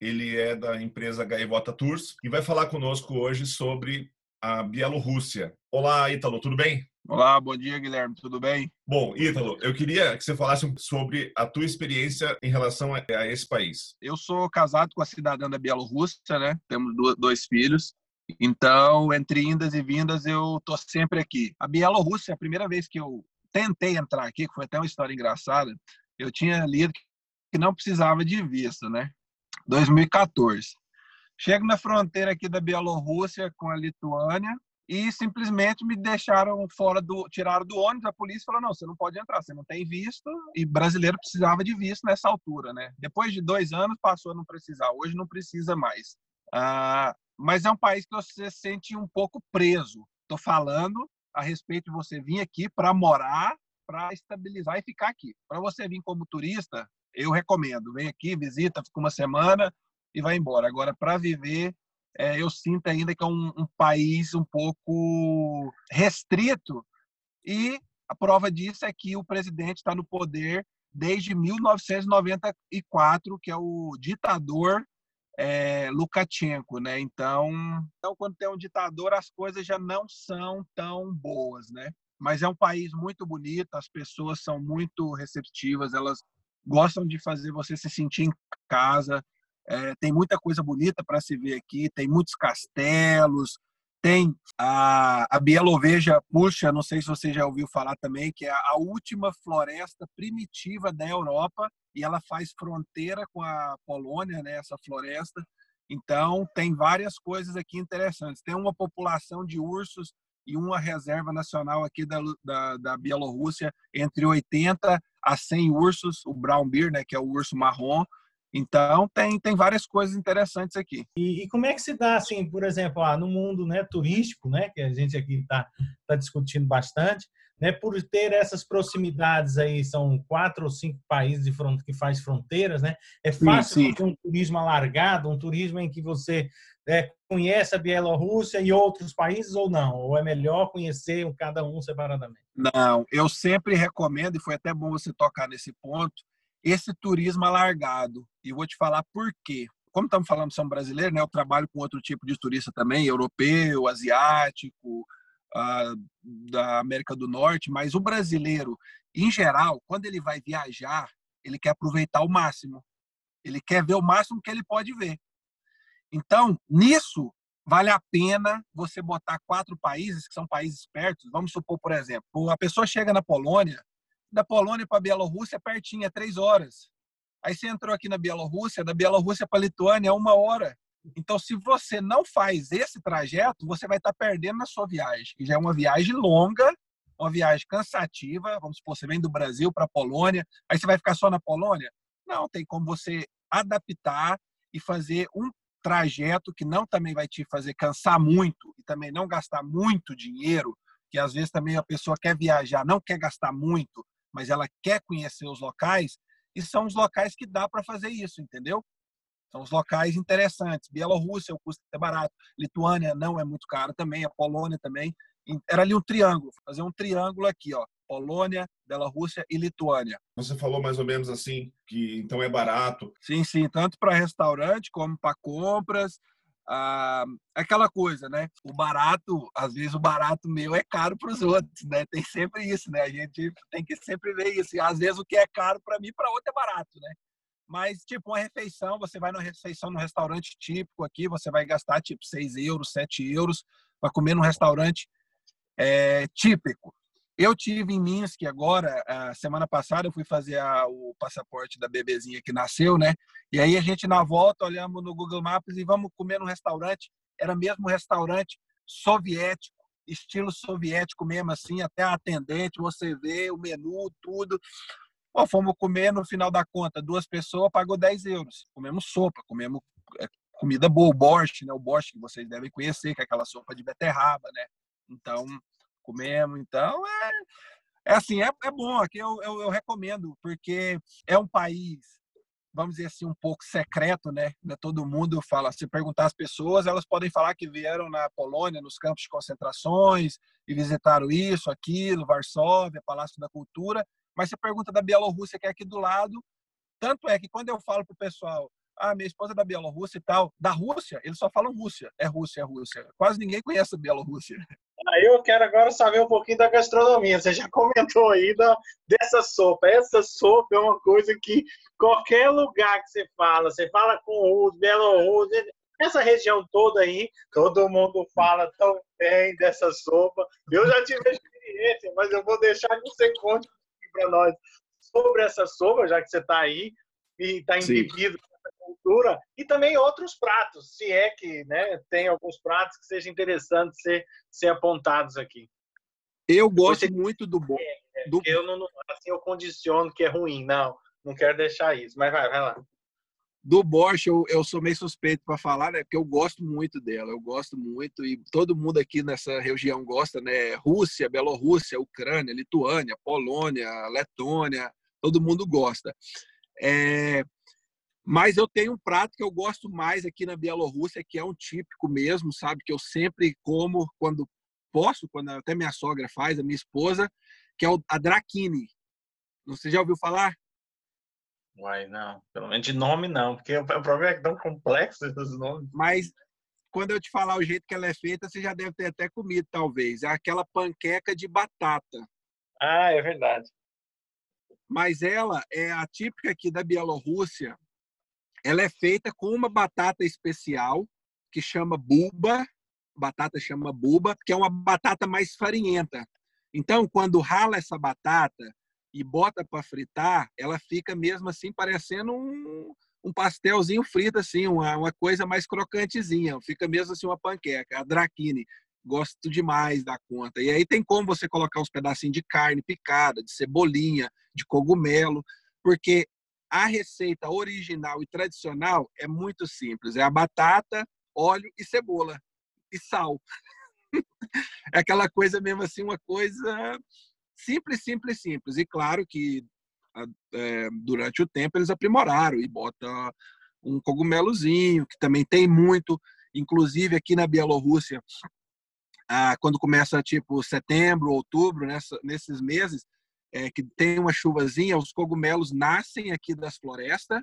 ele é da empresa Gaivota Tours e vai falar conosco hoje sobre a Bielorrússia. Olá, Ítalo, tudo bem? Olá, bom dia, Guilherme, tudo bem? Bom, Ítalo, eu queria que você falasse sobre a tua experiência em relação a, a esse país. Eu sou casado com a cidadã da Bielorrússia, né? Temos dois filhos. Então, entre indas e vindas, eu tô sempre aqui. A Bielorrússia, a primeira vez que eu tentei entrar aqui, que foi até uma história engraçada, eu tinha lido que não precisava de visto, né? 2014. Chego na fronteira aqui da Bielorrússia com a Lituânia e simplesmente me deixaram fora do, tiraram do ônibus, a polícia falou, não, você não pode entrar, você não tem visto, e brasileiro precisava de visto nessa altura, né? Depois de dois anos passou a não precisar, hoje não precisa mais. Ah, mas é um país que você se sente um pouco preso. Estou falando a respeito de você vir aqui para morar, para estabilizar e ficar aqui. Para você vir como turista, eu recomendo. Vem aqui, visita, fica uma semana e vai embora. Agora, para viver, é, eu sinto ainda que é um, um, país um pouco restrito e a prova disso é que o presidente está no poder desde 1994, que é o ditador é, Lukashenko, né? Então, então, quando tem um ditador, as coisas já não são tão boas, né? Mas é um país muito bonito, as pessoas são muito receptivas, elas gostam de fazer você se sentir em casa. É, tem muita coisa bonita para se ver aqui, tem muitos castelos, tem a, a Bieloveja Puxa, não sei se você já ouviu falar também, que é a última floresta primitiva da Europa e ela faz fronteira com a Polônia, né, essa floresta. Então, tem várias coisas aqui interessantes. Tem uma população de ursos e uma reserva nacional aqui da, da, da Bielorrússia entre 80 a 100 ursos, o brown bear, né, que é o urso marrom. Então tem, tem várias coisas interessantes aqui. E, e como é que se dá assim, por exemplo, ah, no mundo né, turístico, né, que a gente aqui está tá discutindo bastante, né, por ter essas proximidades aí, são quatro ou cinco países de front, que faz fronteiras, né? É fácil sim, sim. um turismo alargado, um turismo em que você é, conhece a Bielorrússia e outros países ou não? Ou é melhor conhecer cada um separadamente? Não, eu sempre recomendo, e foi até bom você tocar nesse ponto, esse turismo alargado. E vou te falar por quê. Como estamos falando são brasileiros, né, eu trabalho com outro tipo de turista também, europeu, asiático, uh, da América do Norte, mas o brasileiro, em geral, quando ele vai viajar, ele quer aproveitar o máximo. Ele quer ver o máximo que ele pode ver. Então, nisso, vale a pena você botar quatro países, que são países perto. Vamos supor, por exemplo, a pessoa chega na Polônia, da Polônia para a Bielorrússia é pertinho, é três horas. Aí você entrou aqui na Bielorrússia, da Bielorrússia para a Lituânia é uma hora. Então, se você não faz esse trajeto, você vai estar perdendo na sua viagem, que já é uma viagem longa, uma viagem cansativa. Vamos supor, você vem do Brasil para a Polônia, aí você vai ficar só na Polônia? Não, tem como você adaptar e fazer um trajeto que não também vai te fazer cansar muito e também não gastar muito dinheiro, que às vezes também a pessoa quer viajar, não quer gastar muito, mas ela quer conhecer os locais, e são os locais que dá para fazer isso, entendeu? São os locais interessantes. Bielorrússia, o custo é barato. Lituânia não é muito caro também, a Polônia também. Era ali um triângulo, fazer um triângulo aqui, ó. Polônia, Bielorrússia e Lituânia. Você falou mais ou menos assim que então é barato. Sim, sim, tanto para restaurante como para compras. Ah, aquela coisa, né? O barato, às vezes o barato meu é caro para os outros, né? Tem sempre isso, né? A gente tem que sempre ver isso. E às vezes o que é caro para mim, para outro é barato, né? Mas, tipo, uma refeição, você vai numa refeição num restaurante típico aqui, você vai gastar, tipo, 6 euros, 7 euros para comer num restaurante é, típico. Eu tive em Minsk agora, a semana passada, eu fui fazer a, o passaporte da bebezinha que nasceu, né? E aí a gente na volta olhamos no Google Maps e vamos comer num restaurante. Era mesmo restaurante soviético, estilo soviético mesmo, assim, até a atendente, você vê o menu, tudo. Pô, fomos comer, no final da conta, duas pessoas pagou 10 euros. Comemos sopa, comemos é, comida boa, o borscht, né? O borscht que vocês devem conhecer, que é aquela sopa de beterraba, né? Então, comemos. Então, é, é assim, é, é bom. Aqui eu, eu, eu recomendo, porque é um país vamos dizer assim, um pouco secreto, né? Todo mundo fala, se perguntar às pessoas, elas podem falar que vieram na Polônia, nos campos de concentrações, e visitaram isso, aquilo, Varsóvia, Palácio da Cultura, mas você pergunta da Bielorrússia, que é aqui do lado, tanto é que quando eu falo pro pessoal, ah, minha esposa é da Bielorrússia e tal, da Rússia, eles só falam Rússia, é Rússia, é Rússia. Quase ninguém conhece a Bielorrússia. Aí eu quero agora saber um pouquinho da gastronomia. Você já comentou aí da, dessa sopa. Essa sopa é uma coisa que qualquer lugar que você fala, você fala com os Bielorrússia, essa região toda aí, todo mundo fala tão bem dessa sopa. Eu já tive experiência, mas eu vou deixar que você conte para nós sobre essa sopa, já que você está aí e está embebido cultura e também outros pratos, se é que né, tem alguns pratos que sejam interessantes ser, ser apontados aqui. Eu gosto Você... muito do bom. É, do... Eu não assim eu condiciono que é ruim, não, não quero deixar isso, mas vai, vai lá. Do Bosch, eu, eu sou meio suspeito para falar, né? Porque eu gosto muito dela, eu gosto muito e todo mundo aqui nessa região gosta, né? Rússia, Bielorrússia, Ucrânia, Lituânia, Polônia, Letônia, todo mundo gosta. É, mas eu tenho um prato que eu gosto mais aqui na Bielorrússia, que é um típico mesmo, sabe? Que eu sempre como quando posso, quando até minha sogra faz, a minha esposa, que é a drakini. Você já ouviu falar? Uai, não. Pelo menos de nome não, porque o problema é tão complexo esses nomes. Mas quando eu te falar o jeito que ela é feita, você já deve ter até comido, talvez. É aquela panqueca de batata. Ah, é verdade. Mas ela é a típica aqui da Bielorrússia, ela é feita com uma batata especial que chama buba, batata chama buba, que é uma batata mais farinhenta. Então, quando rala essa batata e bota para fritar, ela fica mesmo assim parecendo um, um pastelzinho frito assim, uma, uma coisa mais crocantezinha, fica mesmo assim uma panqueca, a drakini. Gosto demais da conta. E aí tem como você colocar uns pedacinhos de carne picada, de cebolinha, de cogumelo, porque a receita original e tradicional é muito simples: é a batata, óleo e cebola e sal. é aquela coisa mesmo assim, uma coisa simples, simples, simples. E claro que é, durante o tempo eles aprimoraram e bota um cogumelozinho que também tem muito, inclusive aqui na Bielorrússia, ah, quando começa tipo setembro, outubro, nessa, nesses meses, é, que tem uma chuvazinha, os cogumelos nascem aqui das florestas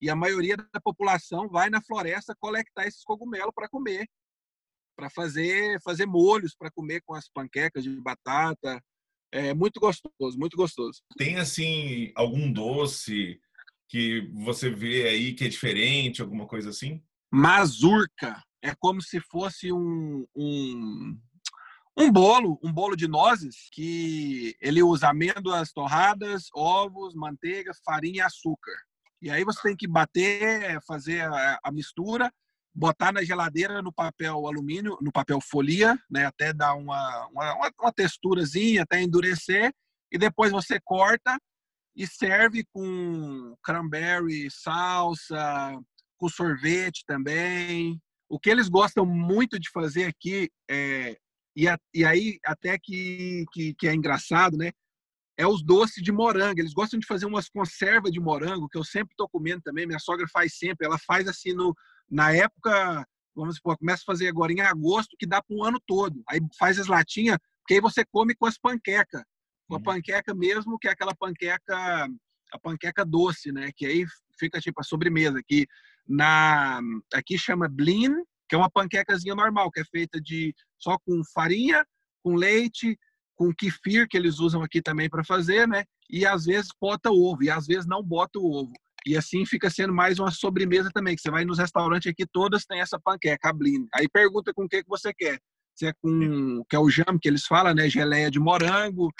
e a maioria da população vai na floresta coletar esses cogumelos para comer, para fazer fazer molhos para comer com as panquecas de batata. É muito gostoso, muito gostoso. Tem assim algum doce que você vê aí que é diferente, alguma coisa assim? Mazurca é como se fosse um, um um bolo, um bolo de nozes que ele usa amêndoas torradas, ovos, manteiga, farinha e açúcar. E aí você tem que bater, fazer a, a mistura, botar na geladeira no papel alumínio, no papel folia, né, até dar uma, uma, uma texturazinha, até endurecer, e depois você corta e serve com cranberry, salsa, com sorvete também. O que eles gostam muito de fazer aqui é e, a, e aí, até que, que, que, é engraçado, né? É os doces de morango. Eles gostam de fazer umas conservas de morango, que eu sempre estou comendo também. Minha sogra faz sempre. Ela faz assim, no, na época, vamos supor, começa a fazer agora em agosto, que dá para um ano todo. Aí faz as latinhas, que aí você come com as panquecas. Com a uhum. panqueca mesmo, que é aquela panqueca, a panqueca doce, né? Que aí fica tipo a sobremesa. Que na, aqui chama blin, que é uma panquecazinha normal, que é feita de só com farinha, com leite, com kefir, que eles usam aqui também para fazer, né? E às vezes bota ovo, e às vezes não bota o ovo. E assim fica sendo mais uma sobremesa também, que você vai nos restaurantes aqui, todas têm essa panqueca, a blin. Aí pergunta com o que, que você quer. Se é com, que é o jam, que eles falam, né? Geleia de morango,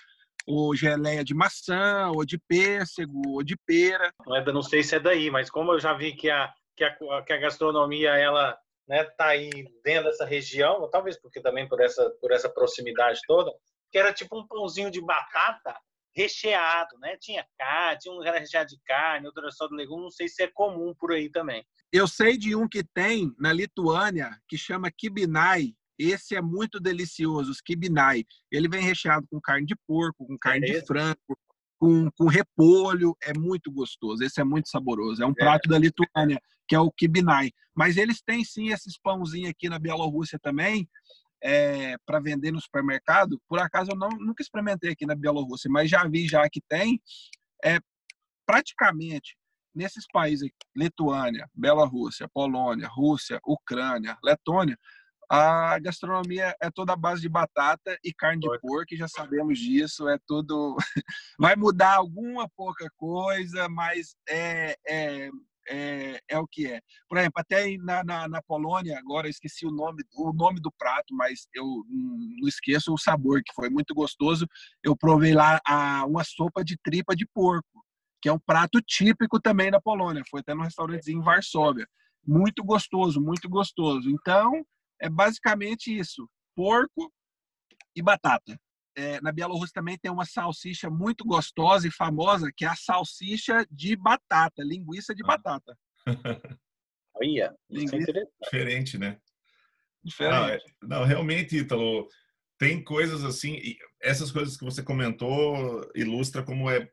ou geleia de maçã, ou de pêssego, ou de pera. Não sei se é daí, mas como eu já vi que a, que a, que a gastronomia, ela né, tá aí dentro dessa região, talvez porque também por essa por essa proximidade toda, que era tipo um pãozinho de batata recheado, né? Tinha carne, tinha um recheado de carne, outro era só de legume, não sei se é comum por aí também. Eu sei de um que tem na Lituânia, que chama kibinai. Esse é muito delicioso, os kibinai. Ele vem recheado com carne de porco, com carne é de frango, com, com repolho, é muito gostoso. Esse é muito saboroso. É um é. prato da Lituânia, que é o kibinai. Mas eles têm sim esses pãozinhos aqui na Bielorrússia também, é, para vender no supermercado. Por acaso eu não, nunca experimentei aqui na Bielorrússia, mas já vi já que tem. É, praticamente nesses países, Lituânia, Bielorrússia, Polônia, Rússia, Ucrânia, Letônia, a gastronomia é toda a base de batata e carne de porco, já sabemos disso, é tudo. Vai mudar alguma pouca coisa, mas é, é, é, é o que é. Por exemplo, até na, na, na, Polônia, agora eu esqueci o nome, o nome do prato, mas eu não esqueço o sabor, que foi muito gostoso. Eu provei lá a, uma sopa de tripa de porco, que é um prato típico também da Polônia. Foi até no restaurantezinho em Varsóvia. Muito gostoso, muito gostoso. Então, é basicamente isso: porco e batata. É, na Bielorrússia também tem uma salsicha muito gostosa e famosa, que é a salsicha de batata, linguiça de ah. batata. Olha, é diferente, né? Diferente. Não, é, não, realmente, Ítalo, tem coisas assim, essas coisas que você comentou ilustra como é,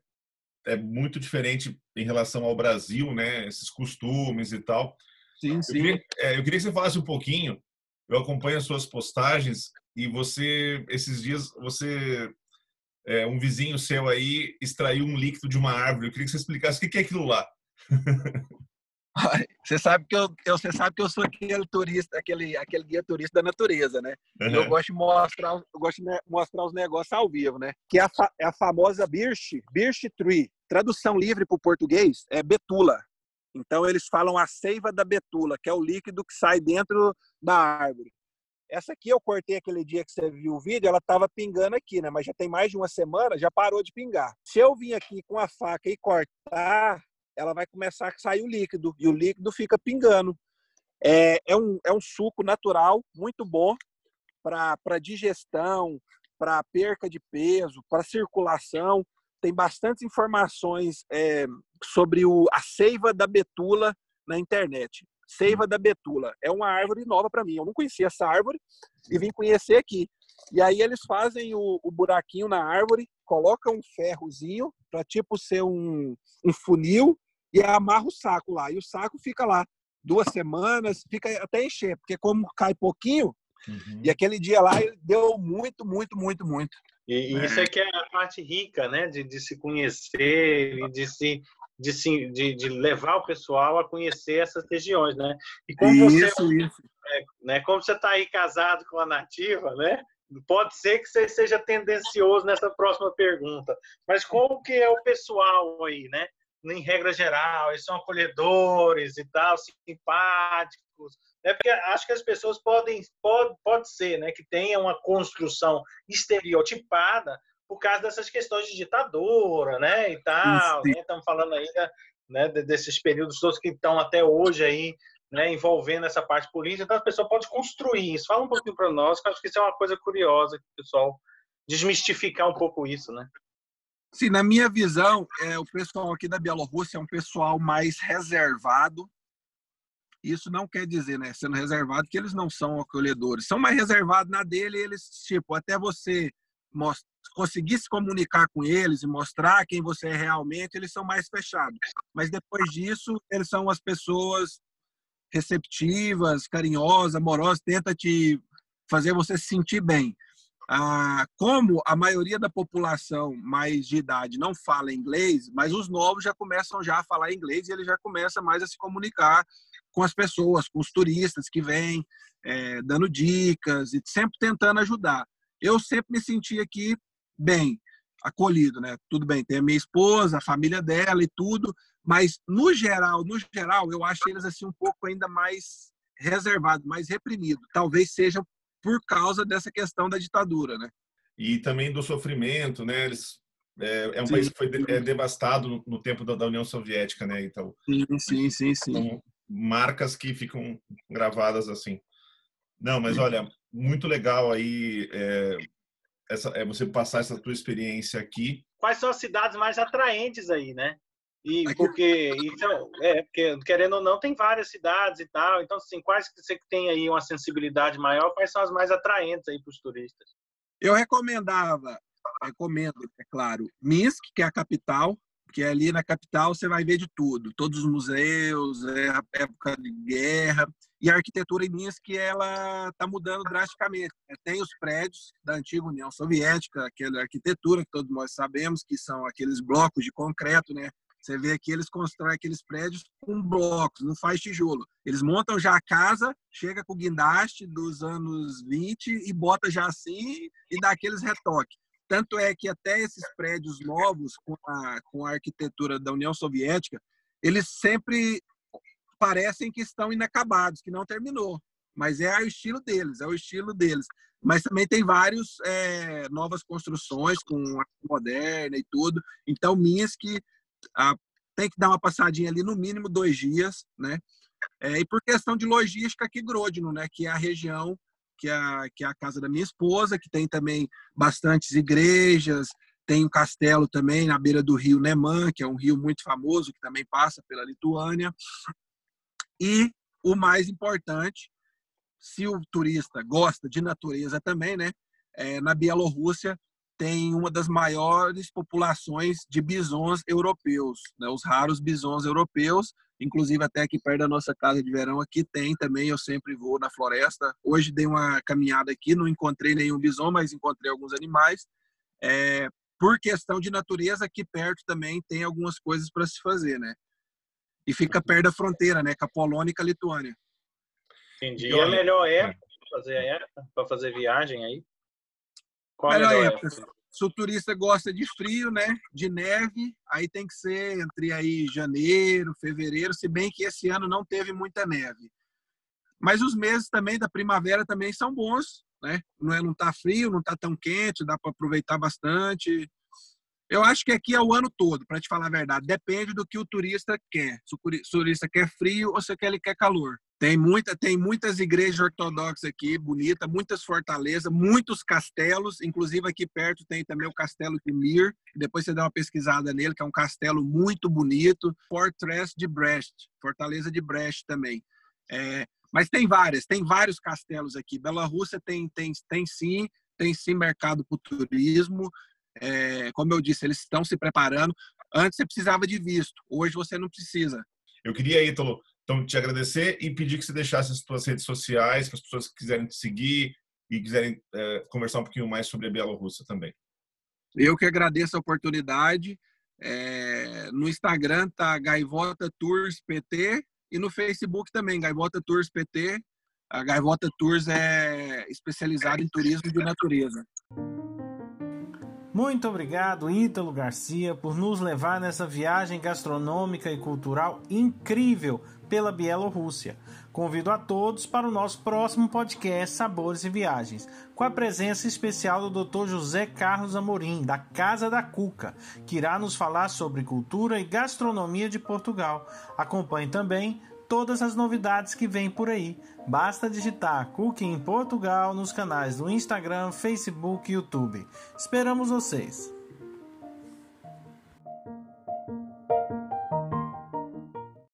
é muito diferente em relação ao Brasil, né? Esses costumes e tal. Sim, sim. Eu queria, é, eu queria que você falasse um pouquinho eu acompanho as suas postagens e você, esses dias, você, é, um vizinho seu aí extraiu um líquido de uma árvore. Eu queria que você explicasse o que é aquilo lá. Você sabe que eu, eu, você sabe que eu sou aquele turista, aquele, aquele guia turista da natureza, né? Uhum. Eu gosto de mostrar, eu gosto de mostrar os negócios ao vivo, né? Que é a, é a famosa birch, birch tree. Tradução livre para o português é betula. Então eles falam a seiva da betula, que é o líquido que sai dentro da árvore. Essa aqui eu cortei aquele dia que você viu o vídeo, ela estava pingando aqui, né? Mas já tem mais de uma semana, já parou de pingar. Se eu vir aqui com a faca e cortar, ela vai começar a sair o líquido e o líquido fica pingando. É, é, um, é um suco natural, muito bom para digestão, para perca de peso, para circulação. Tem bastantes informações é, sobre o, a seiva da betula na internet. Seiva da betula. É uma árvore nova para mim. Eu não conhecia essa árvore e vim conhecer aqui. E aí eles fazem o, o buraquinho na árvore, colocam um ferrozinho para tipo ser um, um funil e amarra o saco lá. E o saco fica lá duas semanas, fica até encher, porque como cai pouquinho, uhum. e aquele dia lá deu muito, muito, muito, muito. E, e isso é que é a parte rica, né, de, de se conhecer e de se de, se, de, de, levar o pessoal a conhecer essas regiões, né? E como isso, você, isso. É, né, como você está aí casado com a nativa, né? Pode ser que você seja tendencioso nessa próxima pergunta, mas como que é o pessoal aí, né? Em regra geral, eles são acolhedores e tal, simpáticos, né? Porque acho que as pessoas podem, pode, pode ser, né? Que tenha uma construção estereotipada por causa dessas questões de ditadura, né, e tal, né? estamos falando ainda né, desses períodos todos que estão até hoje aí, né, envolvendo essa parte política, então a pessoa pode construir isso. Fala um pouquinho para nós, que acho que isso é uma coisa curiosa, que o pessoal desmistificar um pouco isso, né? Sim, na minha visão, é, o pessoal aqui da Bielorrússia é um pessoal mais reservado. Isso não quer dizer, né, sendo reservado, que eles não são acolhedores. São mais reservados na dele, eles, tipo, até você conseguir se comunicar com eles e mostrar quem você é realmente, eles são mais fechados. Mas depois disso, eles são as pessoas receptivas, carinhosas, amorosas, tenta te fazer você se sentir bem. Ah, como a maioria da população mais de idade não fala inglês, mas os novos já começam já a falar inglês e ele já começa mais a se comunicar com as pessoas, com os turistas que vêm, é, dando dicas e sempre tentando ajudar eu sempre me senti aqui bem, acolhido, né? Tudo bem, tem a minha esposa, a família dela e tudo, mas no geral, no geral, eu acho eles assim um pouco ainda mais reservados, mais reprimidos. Talvez seja por causa dessa questão da ditadura, né? E também do sofrimento, né? Eles é, é um sim. país que foi é, devastado no, no tempo da, da, União Soviética, né? Então, sim, sim, sim, sim. São marcas que ficam gravadas assim. Não, mas olha, muito legal aí é, essa, é você passar essa tua experiência aqui quais são as cidades mais atraentes aí, né? E porque, então, é, porque, querendo ou não, tem várias cidades e tal. Então, assim, quais que você tem aí uma sensibilidade maior, quais são as mais atraentes aí para os turistas? Eu recomendava, recomendo, é claro, Minsk, que é a capital, porque ali na capital você vai ver de tudo, todos os museus, é a época de guerra, e a arquitetura em Minsk ela está mudando drasticamente. Né? Tem os prédios da antiga União Soviética, aquela arquitetura que todos nós sabemos que são aqueles blocos de concreto, né? Você vê que eles constroem aqueles prédios com blocos, não faz tijolo. Eles montam já a casa, chega com o guindaste dos anos 20 e bota já assim e dá aqueles retoques. Tanto é que até esses prédios novos, com a, com a arquitetura da União Soviética, eles sempre parecem que estão inacabados, que não terminou. Mas é o estilo deles, é o estilo deles. Mas também tem vários é, novas construções com arte moderna e tudo. Então, Minsk a, tem que dar uma passadinha ali no mínimo dois dias, né? É, e por questão de logística aqui Grodno, né? Que é a região que é a, que é a casa da minha esposa, que tem também bastantes igrejas, tem um castelo também na beira do rio Neman, que é um rio muito famoso, que também passa pela Lituânia. E o mais importante, se o turista gosta de natureza também, né? É, na Bielorrússia tem uma das maiores populações de bisons europeus, né? os raros bisons europeus, inclusive até aqui perto da nossa casa de verão aqui tem também, eu sempre vou na floresta. Hoje dei uma caminhada aqui, não encontrei nenhum bison, mas encontrei alguns animais. É, por questão de natureza, aqui perto também tem algumas coisas para se fazer, né? E fica perto da fronteira, né? Com a Polônia e com a Lituânia. Entendi. E a melhor época para fazer, para fazer viagem aí? Qual melhor, época? época? Se o turista gosta de frio, né, de neve, aí tem que ser entre aí janeiro, fevereiro, se bem que esse ano não teve muita neve. Mas os meses também da primavera também são bons, né? Não é não tá frio, não tá tão quente, dá para aproveitar bastante. Eu acho que aqui é o ano todo, para te falar a verdade. Depende do que o turista quer. Se o turista quer frio ou se ele quer calor. Tem, muita, tem muitas igrejas ortodoxas aqui, bonita, muitas fortalezas, muitos castelos, inclusive aqui perto tem também o castelo de Mir, depois você dá uma pesquisada nele, que é um castelo muito bonito, Fortress de Brest, Fortaleza de Brest também. É, mas tem várias, tem vários castelos aqui. Bela Rússia tem, tem, tem sim, tem sim mercado para o turismo. É, como eu disse, eles estão se preparando. Antes você precisava de visto, hoje você não precisa. Eu queria, Ítalo, então, te agradecer e pedir que você deixasse as suas redes sociais, para as pessoas que quiserem te seguir e quiserem é, conversar um pouquinho mais sobre a Bielorrússia também. Eu que agradeço a oportunidade. É, no Instagram tá Gaivota Tours PT e no Facebook também, Gaivota Tours PT. A Gaivota Tours é especializada em turismo de natureza. Muito obrigado, Ítalo Garcia, por nos levar nessa viagem gastronômica e cultural incrível pela Bielorrússia. Convido a todos para o nosso próximo podcast Sabores e Viagens, com a presença especial do Dr. José Carlos Amorim, da Casa da Cuca, que irá nos falar sobre cultura e gastronomia de Portugal. Acompanhe também todas as novidades que vêm por aí. Basta digitar Cooking em Portugal nos canais do Instagram, Facebook e YouTube. Esperamos vocês!